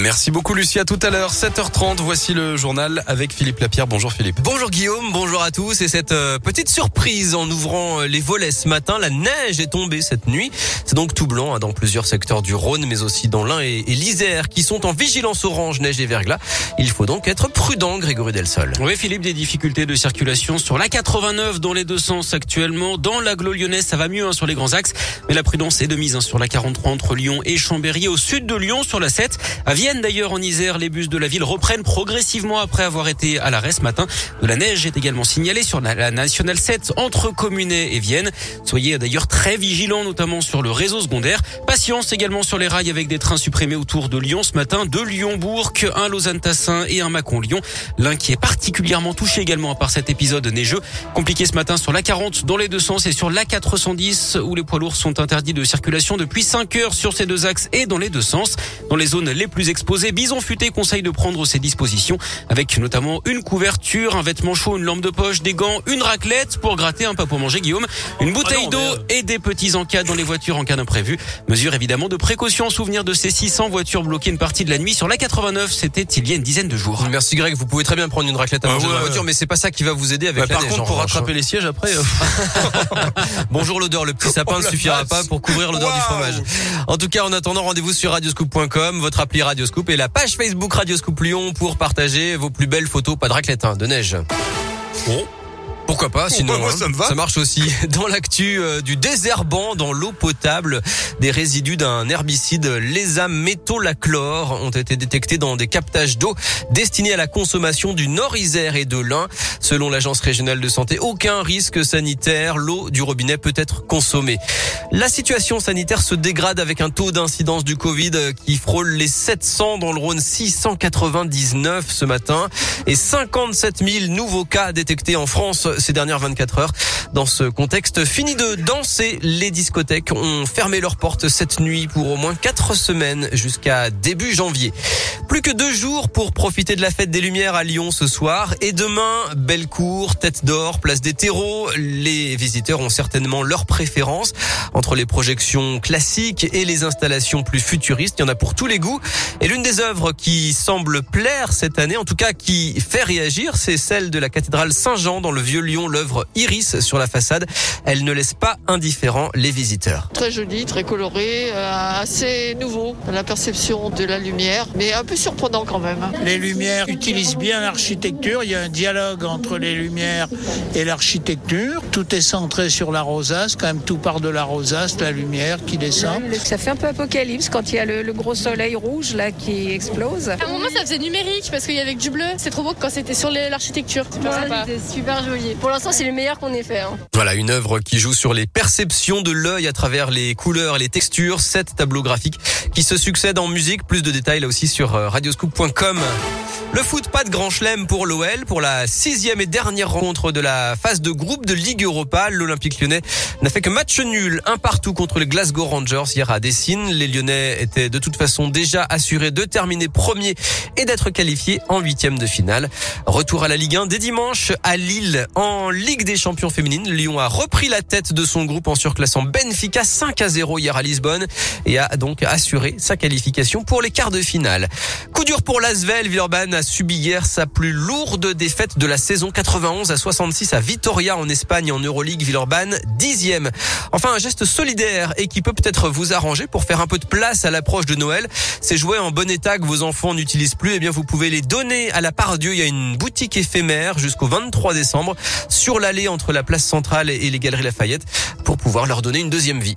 Merci beaucoup Lucie, à tout à l'heure, 7h30, voici le journal avec Philippe Lapierre. Bonjour Philippe. Bonjour Guillaume, bonjour à tous et cette euh, petite surprise en ouvrant euh, les volets ce matin, la neige est tombée cette nuit. C'est donc tout blanc hein, dans plusieurs secteurs du Rhône mais aussi dans l'Ain et, l'Isère qui sont en vigilance orange neige et verglas. Il faut donc être prudent Grégory Delsol. Oui Philippe, des difficultés de circulation sur la 89 dans les deux sens actuellement. Dans l'agglo lyonnaise, ça va mieux hein, sur les grands axes, mais la prudence est de mise hein, sur la 43 entre Lyon et Chambéry au sud de Lyon sur la 7. À Vienne d'ailleurs en Isère, les bus de la ville reprennent progressivement après avoir été à l'arrêt ce matin. De la neige est également signalée sur la nationale 7 entre Communet et Vienne. Soyez d'ailleurs très vigilants notamment sur le réseau secondaire. Patience également sur les rails avec des trains supprimés autour de Lyon ce matin, deux Lyon-Bourg, un Lausanne-Tassin et un Mâcon-Lyon. L'un qui est particulièrement touché également par cet épisode neigeux. Compliqué ce matin sur la 40 dans les deux sens et sur la 410 où les poids lourds sont interdits de circulation depuis 5 heures sur ces deux axes et dans les deux sens. Dans les zones les plus exposées, Bison Futé conseille de prendre ses dispositions avec notamment une couverture, un vêtement chaud, une lampe de poche, des gants, une raclette pour gratter un pas pour manger Guillaume, une bouteille d'eau et des petits encas dans les voitures en cas d'imprévu. Mesure évidemment de précaution en souvenir de ces 600 voitures bloquées une partie de la nuit sur la 89. C'était il y a une dizaine de jours. Merci Greg, vous pouvez très bien prendre une raclette à manger dans la voiture, mais c'est pas ça qui va vous aider avec Bah, la par neige, contre, pour rattraper hein. les sièges après. euh, Bonjour l'odeur, le petit sapin Oh ne la suffira pas pour couvrir l'odeur du fromage. En tout cas, en attendant, rendez-vous sur radioscoop.com, votre appli Et la page Facebook Radioscoop Lyon pour partager vos plus belles photos, pas de hein, de neige. Bon. Pourquoi pas, sinon bah, hein, ça me va. marche aussi. Dans l'actu euh, du désherbant dans l'eau potable, des résidus d'un herbicide lésamétolachlore ont été détectés dans des captages d'eau destinés à la consommation du Nord-Isère et de l'Ain. Selon l'agence régionale de santé, aucun risque sanitaire, l'eau du robinet peut être consommée. La situation sanitaire se dégrade avec un taux d'incidence du Covid euh, qui frôle les 700 dans le Rhône, 699 ce matin et 57 000 nouveaux cas détectés en France ces dernières 24 heures. Dans ce contexte, fini de danser, les discothèques ont fermé leurs portes cette nuit pour au moins 4 semaines jusqu'à début janvier. Plus que deux jours pour profiter de la fête des Lumières à Lyon ce soir et demain, Bellecour, Tête d'Or, Place des Terreaux. Les visiteurs ont certainement leur préférence entre les projections classiques et les installations plus futuristes. Il y en a pour tous les goûts. Et l'une des œuvres qui semble plaire cette année, en tout cas qui fait réagir, c'est celle de la cathédrale Saint-Jean dans le vieux Lyon, l'œuvre Iris sur la façade. Elle ne laisse pas indifférents les visiteurs. Très joli, très coloré, euh, assez nouveau la perception de la lumière, mais un peu surprenant quand même. Les lumières utilisent bien l'architecture. Il y a un dialogue entre les lumières et l'architecture. Tout est centré sur la rosace. Quand même, tout part de la rosace, la lumière qui descend. Ça fait un peu apocalypse quand il y a le, le gros soleil rouge là qui explose. À un moment, ça faisait numérique parce qu'il y avait que du bleu. C'est trop beau quand c'était sur l'architecture. C'était super joli. Pour l'instant, c'est le meilleur qu'on ait fait. hein. Voilà, une œuvre qui joue sur les perceptions de l'œil à travers les couleurs et les textures. Sept tableaux graphiques qui se succèdent en musique. Plus de détails là aussi sur euh, radioscoop.com. Le foot, pas de grand chelem pour l'OL. Pour la sixième et dernière rencontre de la phase de groupe de Ligue Europa, l'Olympique lyonnais n'a fait que match nul, un partout contre les Glasgow Rangers hier à Dessine. Les Lyonnais étaient de toute façon déjà assurés de terminer premier et d'être qualifiés en huitième de finale. Retour à la Ligue 1 dès dimanche à Lille en Ligue des champions féminines. Lyon a repris la tête de son groupe en surclassant Benfica 5 à 0 hier à Lisbonne et a donc assuré sa qualification pour les quarts de finale. Coup dur pour l'Asvel, Villeurbanne a subi hier sa plus lourde défaite de la saison 91 à 66 à Vitoria en Espagne en Euroleague. Villeurbanne dixième. Enfin un geste solidaire et qui peut peut-être vous arranger pour faire un peu de place à l'approche de Noël. Ces jouets en bon état que vos enfants n'utilisent plus, eh bien vous pouvez les donner à la part Dieu. Il y a une boutique éphémère jusqu'au 23 décembre sur l'allée entre la place centrale et les galeries Lafayette pour pouvoir leur donner une deuxième vie.